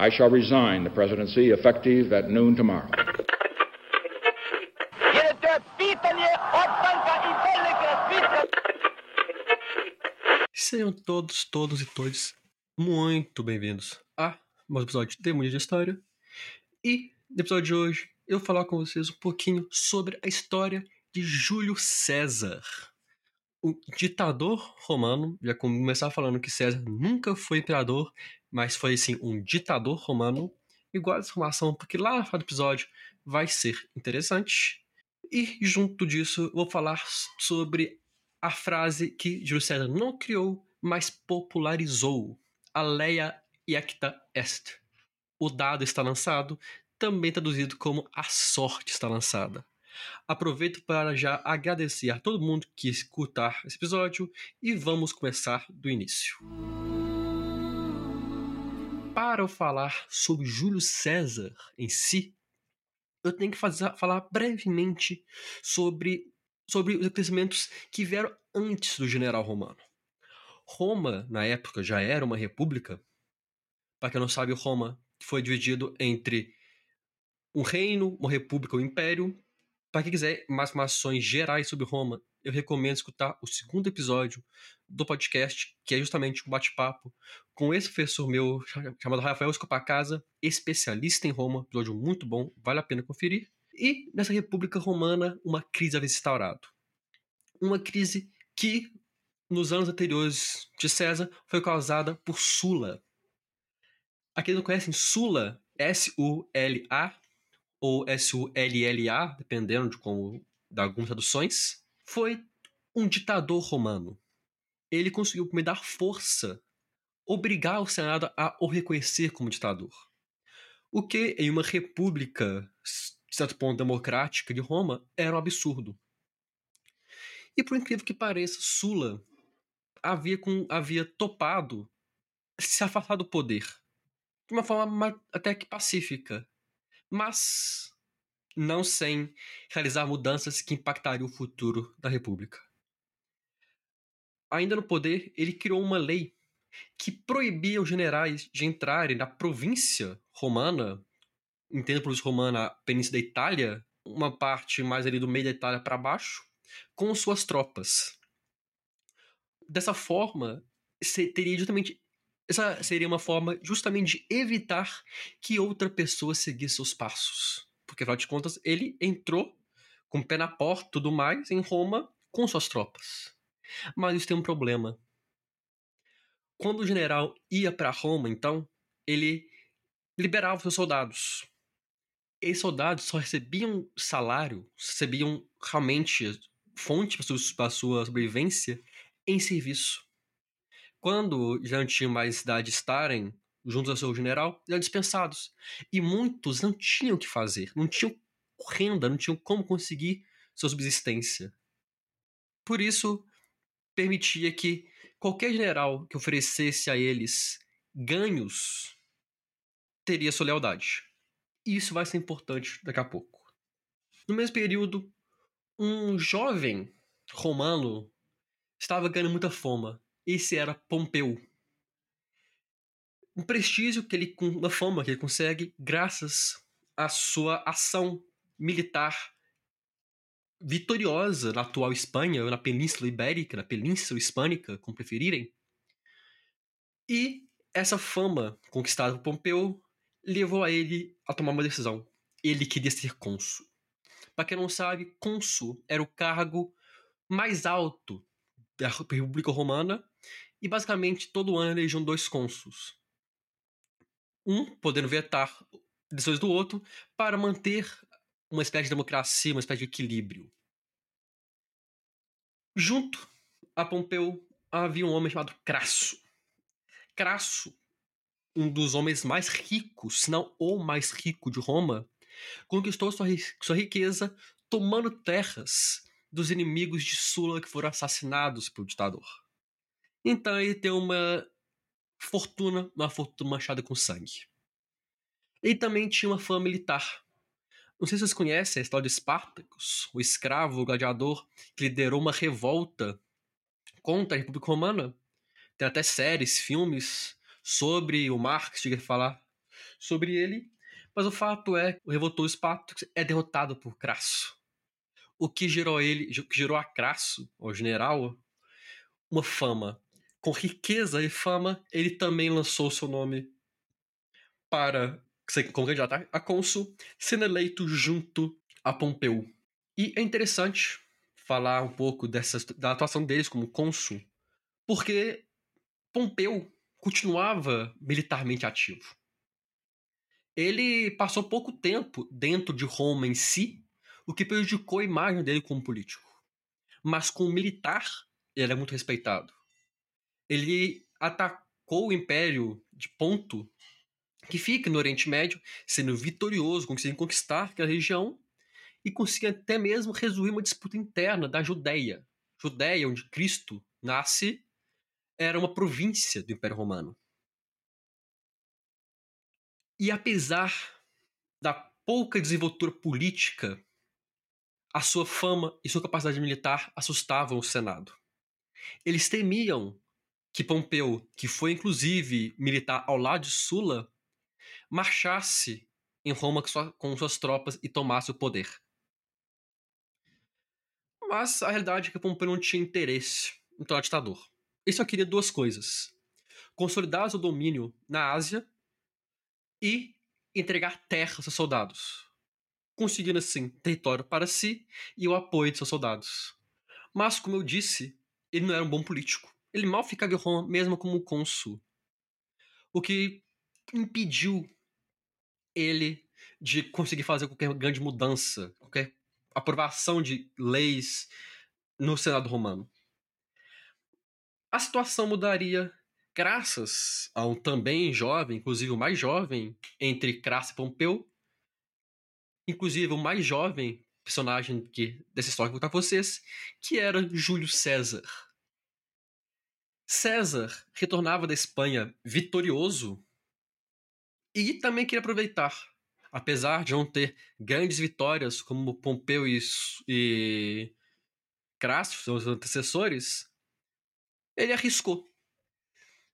I shall resign the presidency effective at noon tomorrow. Sejam todos, todos e todas muito bem-vindos a mais um episódio de Demônio de História. E no episódio de hoje eu vou falar com vocês um pouquinho sobre a história de Júlio César. O ditador romano, já começar falando que César nunca foi imperador, mas foi sim um ditador romano. Guarda essa informação porque lá no final do episódio vai ser interessante. E junto disso vou falar sobre a frase que Júlio César não criou, mas popularizou. Aleia iacta est. O dado está lançado, também traduzido como a sorte está lançada. Aproveito para já agradecer a todo mundo que escutar esse episódio e vamos começar do início. Para eu falar sobre Júlio César em si, eu tenho que fazer, falar brevemente sobre, sobre os acontecimentos que vieram antes do general romano. Roma, na época, já era uma república. Para quem não sabe, Roma foi dividido entre um reino, uma república, um império. Para quem quiser mais informações gerais sobre Roma, eu recomendo escutar o segundo episódio do podcast, que é justamente um bate-papo com esse professor meu chamado Rafael Escopacasa, especialista em Roma, episódio muito bom, vale a pena conferir. E nessa República Romana, uma crise havia se instaurado. Uma crise que, nos anos anteriores de César, foi causada por Sula. Aqui não conhecem Sula, S-U-L-A, ou S-U-L-L-A, dependendo de como de algumas traduções, foi um ditador romano. Ele conseguiu me dar força, obrigar o Senado a o reconhecer como ditador. O que, em uma república, de certo ponto, democrática de Roma, era um absurdo. E por incrível que pareça, Sula havia, com, havia topado se afastar do poder. De uma forma até que pacífica mas não sem realizar mudanças que impactariam o futuro da República. Ainda no poder, ele criou uma lei que proibia os generais de entrarem na província romana, entendo por romana a Península da Itália, uma parte mais ali do meio da Itália para baixo, com suas tropas. Dessa forma, teria justamente essa seria uma forma justamente de evitar que outra pessoa seguisse seus passos. Porque, afinal de contas, ele entrou com o pé na porta e tudo mais em Roma com suas tropas. Mas isso tem um problema. Quando o general ia para Roma, então, ele liberava seus soldados. Esses soldados só recebiam salário, recebiam realmente fonte para sua sobrevivência em serviço. Quando já não tinham mais idade de estarem juntos ao seu general, eram dispensados. E muitos não tinham o que fazer, não tinham renda, não tinham como conseguir sua subsistência. Por isso, permitia que qualquer general que oferecesse a eles ganhos teria sua lealdade. Isso vai ser importante daqui a pouco. No mesmo período, um jovem romano estava ganhando muita fama esse era Pompeu. Um prestígio que ele, uma fama que ele consegue graças à sua ação militar vitoriosa na atual Espanha, na Península Ibérica, na Península Hispânica, como preferirem. E essa fama conquistada por Pompeu levou a ele a tomar uma decisão. Ele queria ser cônsul. Para quem não sabe, cônsul era o cargo mais alto da República Romana e basicamente todo ano elegiam dois cônsuls. Um podendo vetar decisões do outro para manter uma espécie de democracia, uma espécie de equilíbrio. Junto a Pompeu havia um homem chamado Crasso. Crasso, um dos homens mais ricos, se não o mais rico de Roma, conquistou sua riqueza tomando terras dos inimigos de Sula que foram assassinados pelo ditador. Então ele tem uma fortuna, uma fortuna manchada com sangue. Ele também tinha uma fama militar. Não sei se vocês conhecem a história de Espartacus, o escravo, o gladiador, que liderou uma revolta contra a República Romana. Tem até séries, filmes sobre o Marx, chega falar sobre ele, mas o fato é que o revoltou Espartacus é derrotado por Crasso. O que gerou ele, o que gerou a Crasso, o general, uma fama. Com riqueza e fama, ele também lançou seu nome para como candidato a cônsul, sendo eleito junto a Pompeu. E é interessante falar um pouco dessa, da atuação deles como cônsul, porque Pompeu continuava militarmente ativo. Ele passou pouco tempo dentro de Roma em si, o que prejudicou a imagem dele como político. Mas como militar, ele era muito respeitado. Ele atacou o Império de Ponto, que fica no Oriente Médio, sendo vitorioso, conseguindo conquistar aquela região e conseguindo até mesmo resolver uma disputa interna da Judéia. Judéia, onde Cristo nasce, era uma província do Império Romano. E apesar da pouca desenvoltura política, a sua fama e sua capacidade militar assustavam o Senado. Eles temiam que Pompeu, que foi inclusive militar ao lado de Sula, marchasse em Roma com suas tropas e tomasse o poder. Mas a realidade é que Pompeu não tinha interesse em tornar ditador. Ele só queria duas coisas: consolidar seu domínio na Ásia e entregar terra aos seus soldados, conseguindo assim território para si e o apoio de seus soldados. Mas, como eu disse, ele não era um bom político. Ele mal ficava em Roma mesmo como cônsul. O que impediu ele de conseguir fazer qualquer grande mudança, qualquer aprovação de leis no Senado romano. A situação mudaria graças a um também jovem, inclusive o mais jovem entre Crasso e Pompeu, inclusive o mais jovem personagem que, dessa história que eu vou contar pra vocês, que era Júlio César. César retornava da Espanha vitorioso e também queria aproveitar. Apesar de não ter grandes vitórias como Pompeu e, e Crasso, seus antecessores, ele arriscou.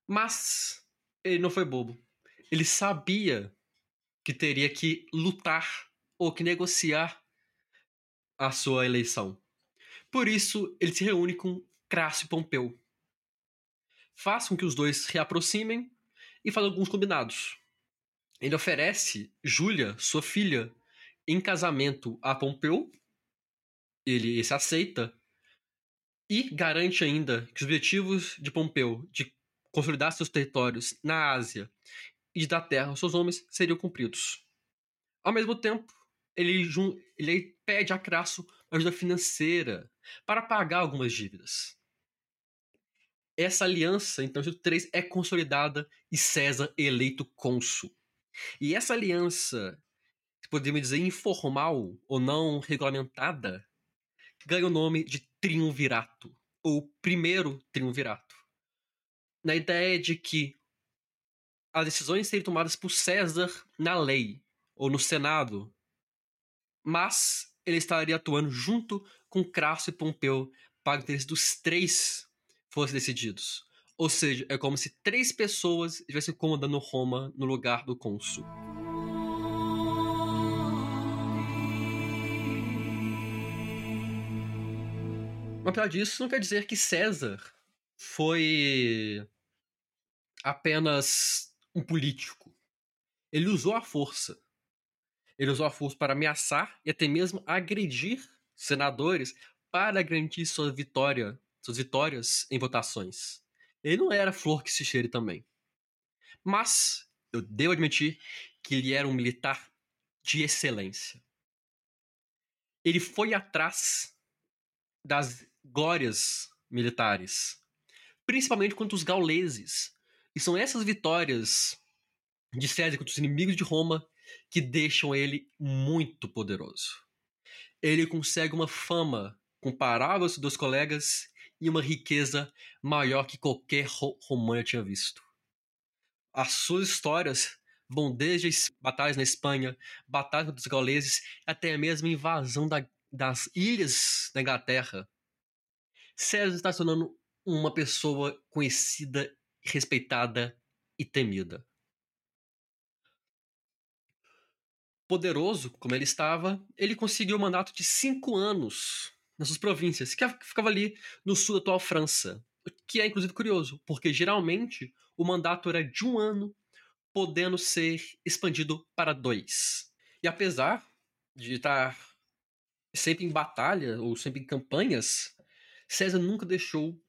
Mas ele não foi bobo. Ele sabia que teria que lutar ou que negociar a sua eleição. Por isso, ele se reúne com Crasso e Pompeu. Faz com que os dois se reaproximem e faz alguns combinados. Ele oferece Júlia, sua filha, em casamento a Pompeu. Ele se aceita e garante ainda que os objetivos de Pompeu de consolidar seus territórios na Ásia e de dar terra aos seus homens seriam cumpridos. Ao mesmo tempo, ele, ele pede a Crasso ajuda financeira para pagar algumas dívidas. Essa aliança, então, de três é consolidada e César eleito cônsul. E essa aliança, podemos dizer informal ou não regulamentada, ganha o nome de triunvirato, ou primeiro triunvirato. Na ideia de que as decisões seriam tomadas por César na lei, ou no Senado, mas ele estaria atuando junto com Crasso e Pompeu para o interesse dos três fossem decididos. Ou seja, é como se três pessoas estivessem comandando Roma no lugar do cônsul. Mas apesar disso, não quer dizer que César foi apenas um político. Ele usou a força. Ele usou a força para ameaçar e até mesmo agredir senadores para garantir sua vitória, suas vitórias em votações. Ele não era flor que se cheire também. Mas eu devo admitir que ele era um militar de excelência. Ele foi atrás das glórias militares, principalmente contra os gauleses. E são essas vitórias de César contra os inimigos de Roma que deixam ele muito poderoso. Ele consegue uma fama comparável aos seus colegas e uma riqueza maior que qualquer romano tinha visto. As suas histórias vão desde batalhas na Espanha, batalhas contra os gauleses, até mesmo a invasão da, das ilhas da Inglaterra. César está se tornando uma pessoa conhecida, respeitada e temida. poderoso como ele estava, ele conseguiu um mandato de cinco anos nas suas províncias, que ficava ali no sul da atual França. Que é inclusive curioso, porque geralmente o mandato era de um ano, podendo ser expandido para dois. E apesar de estar sempre em batalha ou sempre em campanhas, César nunca deixou,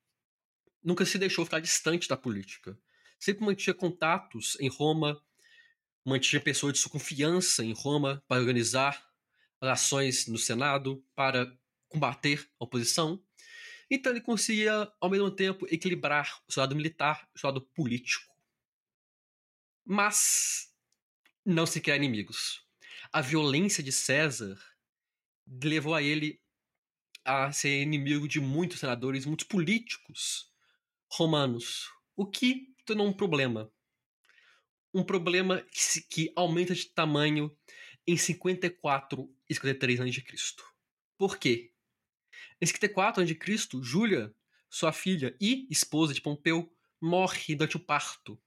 nunca se deixou ficar distante da política. Sempre mantinha contatos em Roma, mantinha pessoas de sua confiança em Roma para organizar ações no Senado, para combater a oposição. Então ele conseguia, ao mesmo tempo, equilibrar o seu lado militar e o seu lado político. Mas não se criar inimigos. A violência de César levou a ele a ser inimigo de muitos senadores, muitos políticos romanos, o que tornou um problema. Um problema que, se, que aumenta de tamanho em 54 e 53 a.C. Por quê? Em 54 a.C., Júlia, sua filha e esposa de Pompeu, morre durante o parto,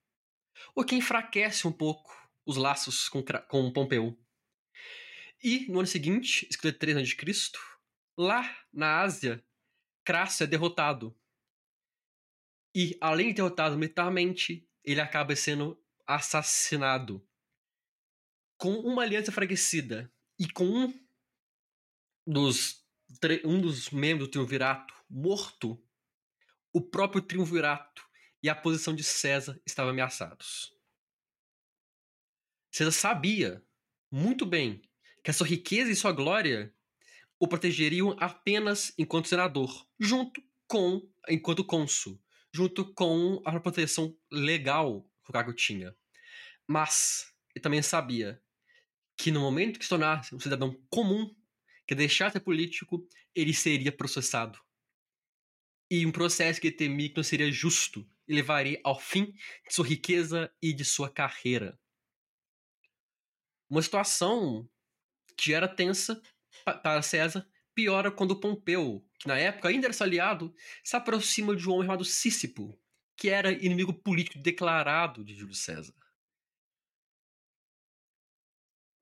o que enfraquece um pouco os laços com, com Pompeu. E no ano seguinte, 53 a.C., lá na Ásia, Crasso é derrotado. E, além de derrotado militarmente, ele acaba sendo assassinado. Com uma aliança enfraquecida e com um dos, um dos membros do triunvirato morto, o próprio triunvirato e a posição de César estavam ameaçados. César sabia muito bem que a sua riqueza e sua glória o protegeriam apenas enquanto senador, junto com enquanto cônsul, junto com a proteção legal que o cargo tinha. Mas ele também sabia que no momento que se tornasse um cidadão comum, que deixasse político, ele seria processado. E um processo que temia que não seria justo e levaria ao fim de sua riqueza e de sua carreira. Uma situação que era tensa para César piora quando Pompeu, que na época ainda era seu aliado, se aproxima de um homem chamado Sícipo, que era inimigo político declarado de Júlio César.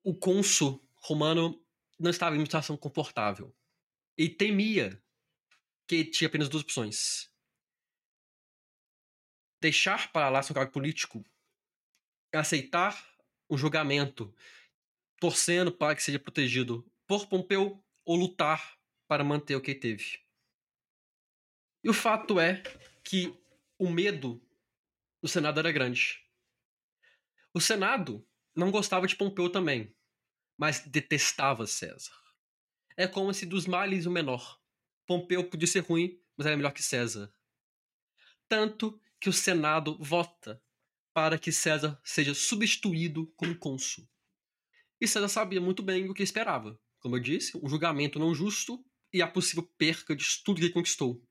O cônsul romano não estava em uma situação confortável. E temia que tinha apenas duas opções. Deixar para lá seu cargo político, aceitar um julgamento, torcendo para que seja protegido por Pompeu ou lutar para manter o que teve. E o fato é que o medo do Senado era grande. O Senado não gostava de Pompeu também, mas detestava César. É como se dos males o menor. Pompeu podia ser ruim, mas era melhor que César. Tanto que o Senado vota para que César seja substituído como cônsul. E César sabia muito bem o que esperava. Como eu disse, um julgamento não justo e a possível perca de tudo que conquistou.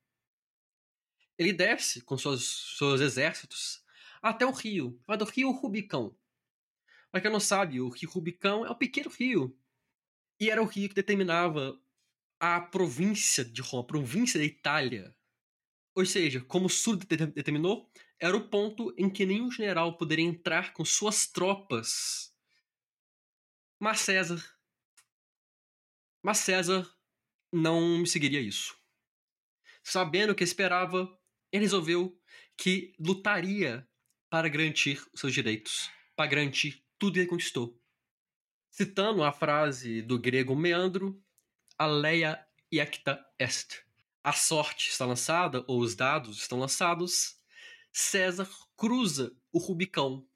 Ele desce com seus, seus exércitos até o rio, chamado Rio Rubicão. Para quem não sabe, o Rio Rubicão é um pequeno rio. E era o rio que determinava a província de Roma, a província da Itália. Ou seja, como o sul determinou, era o ponto em que nenhum general poderia entrar com suas tropas. Mas César. Mas César não seguiria isso. Sabendo o que esperava, ele resolveu que lutaria para garantir os seus direitos, para garantir tudo ele conquistou. Citando a frase do grego Meandro, aleia iecta est. A sorte está lançada, ou os dados estão lançados, César cruza o Rubicão.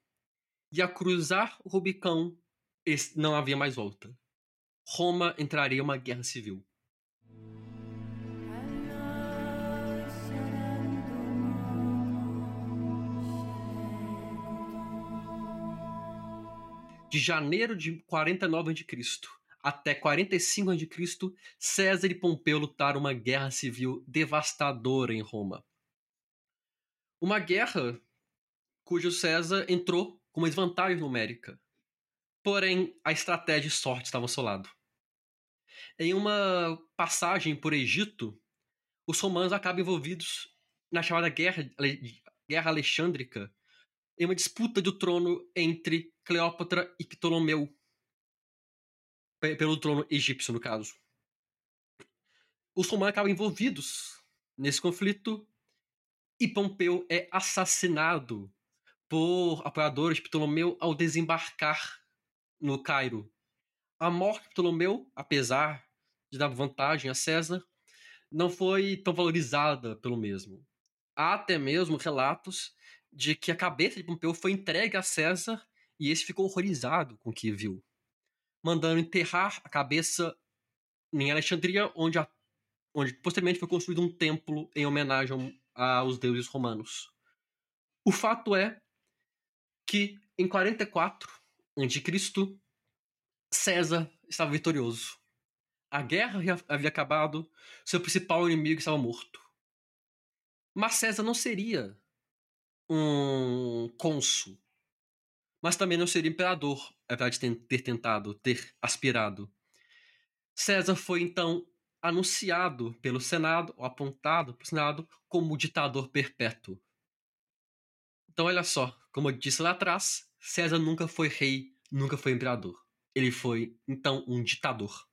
E a cruzar o Rubicão, não havia mais volta. Roma entraria em uma guerra civil. De janeiro de 49 a.C. até 45 a.C., César e Pompeu lutaram uma guerra civil devastadora em Roma. Uma guerra cujo César entrou com uma desvantagem numérica. Porém, a estratégia e sorte estavam ao seu lado. Em uma passagem por Egito, os romanos acabam envolvidos na chamada Guerra, Guerra Alexandrica, em uma disputa do trono entre Cleópatra e Ptolomeu. pelo trono egípcio, no caso. Os romanos acabam envolvidos nesse conflito e Pompeu é assassinado por apoiadores de Ptolomeu ao desembarcar no Cairo. A morte de Ptolomeu, apesar de dar vantagem a César, não foi tão valorizada pelo mesmo. Há até mesmo relatos de que a cabeça de Pompeu foi entregue a César e esse ficou horrorizado com o que viu, mandando enterrar a cabeça em Alexandria, onde, a, onde posteriormente foi construído um templo em homenagem aos deuses romanos. O fato é que em 44 a.C., César estava vitorioso. A guerra havia acabado, seu principal inimigo estava morto. Mas César não seria um cônsul, mas também não seria imperador, apesar de ter tentado, ter aspirado. César foi então anunciado pelo Senado, ou apontado pelo Senado, como ditador perpétuo. Então, olha só, como eu disse lá atrás, César nunca foi rei, nunca foi imperador. Ele foi, então, um ditador.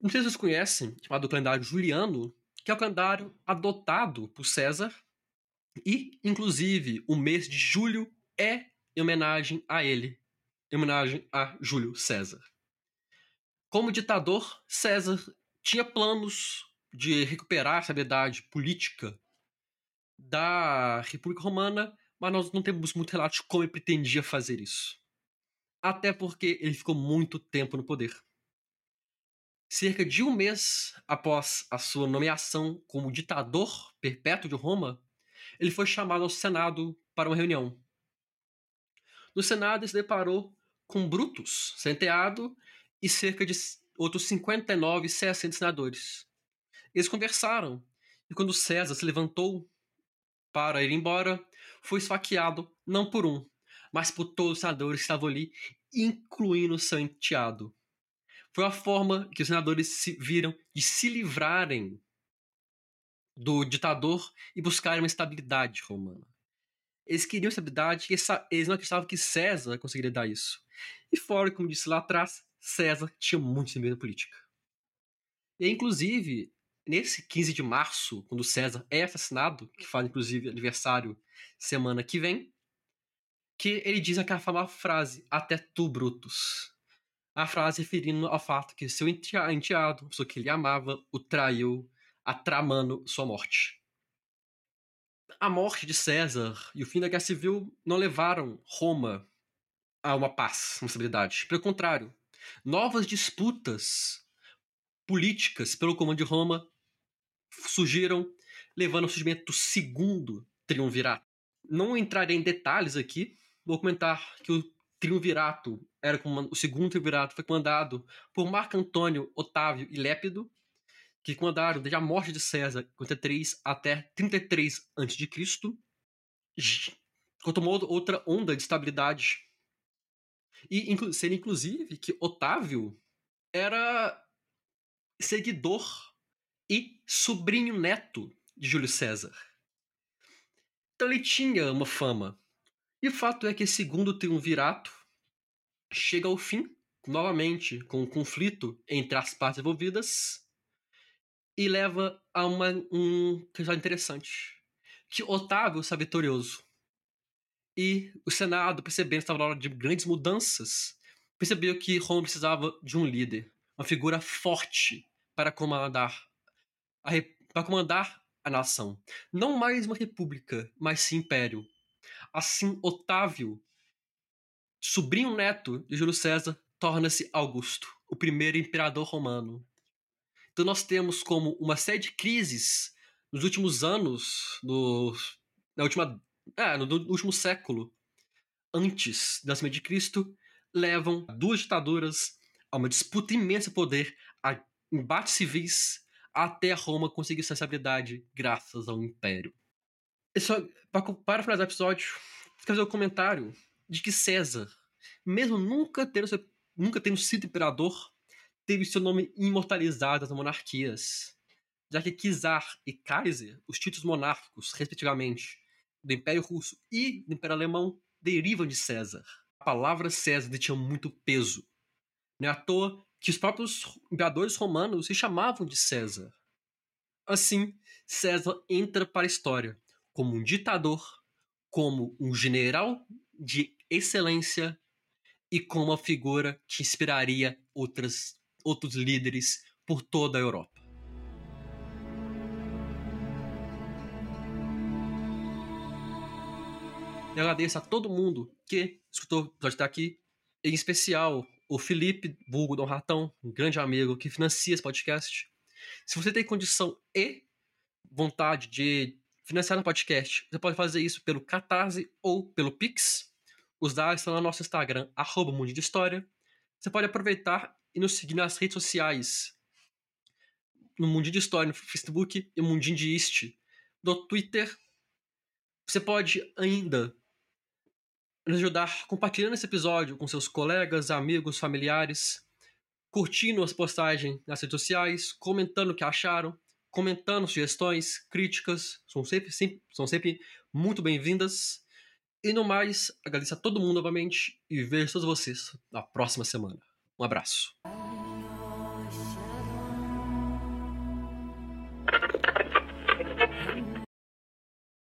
Não sei se vocês conhecem, chamado calendário juliano, que é o calendário adotado por César, e, inclusive, o mês de julho é em homenagem a ele, em homenagem a Júlio César. Como ditador, César tinha planos de recuperar a estabilidade política da República Romana, mas nós não temos muito relato de como ele pretendia fazer isso. Até porque ele ficou muito tempo no poder. Cerca de um mês após a sua nomeação como ditador perpétuo de Roma, ele foi chamado ao Senado para uma reunião. No Senado, ele se deparou com Brutus, senteado, e cerca de outros 59, 60 senadores. Eles conversaram, e quando César se levantou para ir embora, foi esfaqueado não por um, mas por todos os senadores que estavam ali, incluindo seu enteado. Foi a forma que os senadores se viram de se livrarem do ditador e buscarem uma estabilidade romana. Eles queriam estabilidade e eles não acreditavam que César conseguiria dar isso. E fora, como disse lá atrás, César tinha muito medo política. E inclusive, nesse 15 de março, quando César é assassinado, que faz inclusive aniversário semana que vem, que ele diz aquela famosa frase: Até tu, Brutus. A frase referindo ao fato que seu enteado, pessoa que ele amava, o traiu, atramando sua morte. A morte de César e o fim da Guerra Civil não levaram Roma a uma paz, uma estabilidade. Pelo contrário, novas disputas políticas pelo comando de Roma surgiram, levando ao surgimento do segundo triunvirato. Não entrarei em detalhes aqui, vou comentar que o triunvirato era o segundo triunvirato foi comandado por Marco Antônio, Otávio e Lépido, que comandaram desde a morte de César, 53 até 33 a.C., tomou outra onda de estabilidade. E sendo inclusive que Otávio era seguidor e sobrinho neto de Júlio César. Então ele tinha uma fama. E o fato é que esse segundo triunvirato chega ao fim, novamente, com um conflito entre as partes envolvidas, e leva a uma, um questão interessante. Que Otávio está vitorioso. E o Senado, percebendo que estava na hora de grandes mudanças, percebeu que Roma precisava de um líder, uma figura forte para comandar a, para comandar a nação. Não mais uma república, mas sim império. Assim, Otávio, sobrinho neto de Júlio César, torna-se Augusto, o primeiro imperador romano. Então nós temos como uma série de crises nos últimos anos, no, na última, é, no, no último século, antes do nascimento de Cristo, levam duas ditaduras a uma disputa imensa de poder, a embates civis até Roma conseguir sua estabilidade graças ao Império. Só, para, finalizar o episódio, vou fazer um comentário de que César, mesmo nunca tendo, nunca tendo sido imperador, teve seu nome imortalizado nas monarquias, já que Czar e Kaiser, os títulos monárquicos, respectivamente, do Império Russo e do Império Alemão, derivam de César. A palavra César tinha muito peso. Não é à toa que os próprios imperadores romanos se chamavam de César. Assim, César entra para a história como um ditador, como um general de excelência e como uma figura que inspiraria outras, outros líderes por toda a Europa. Eu agradeço a todo mundo que escutou o episódio até aqui, em especial o Felipe Bulgo Dom Ratão, um grande amigo que financia esse podcast. Se você tem condição e vontade de financiar no podcast, você pode fazer isso pelo Catarse ou pelo Pix. Os dados estão no nosso Instagram, arroba Mundo de História. Você pode aproveitar e nos seguir nas redes sociais. No Mundinho de História, no Facebook e Mundinho de East. No Twitter. Você pode ainda nos ajudar compartilhando esse episódio com seus colegas, amigos, familiares, curtindo as postagens nas redes sociais, comentando o que acharam, comentando sugestões, críticas, são sempre, sempre, são sempre muito bem-vindas. E no mais, agradeço a todo mundo novamente e vejo todos vocês na próxima semana. Um abraço.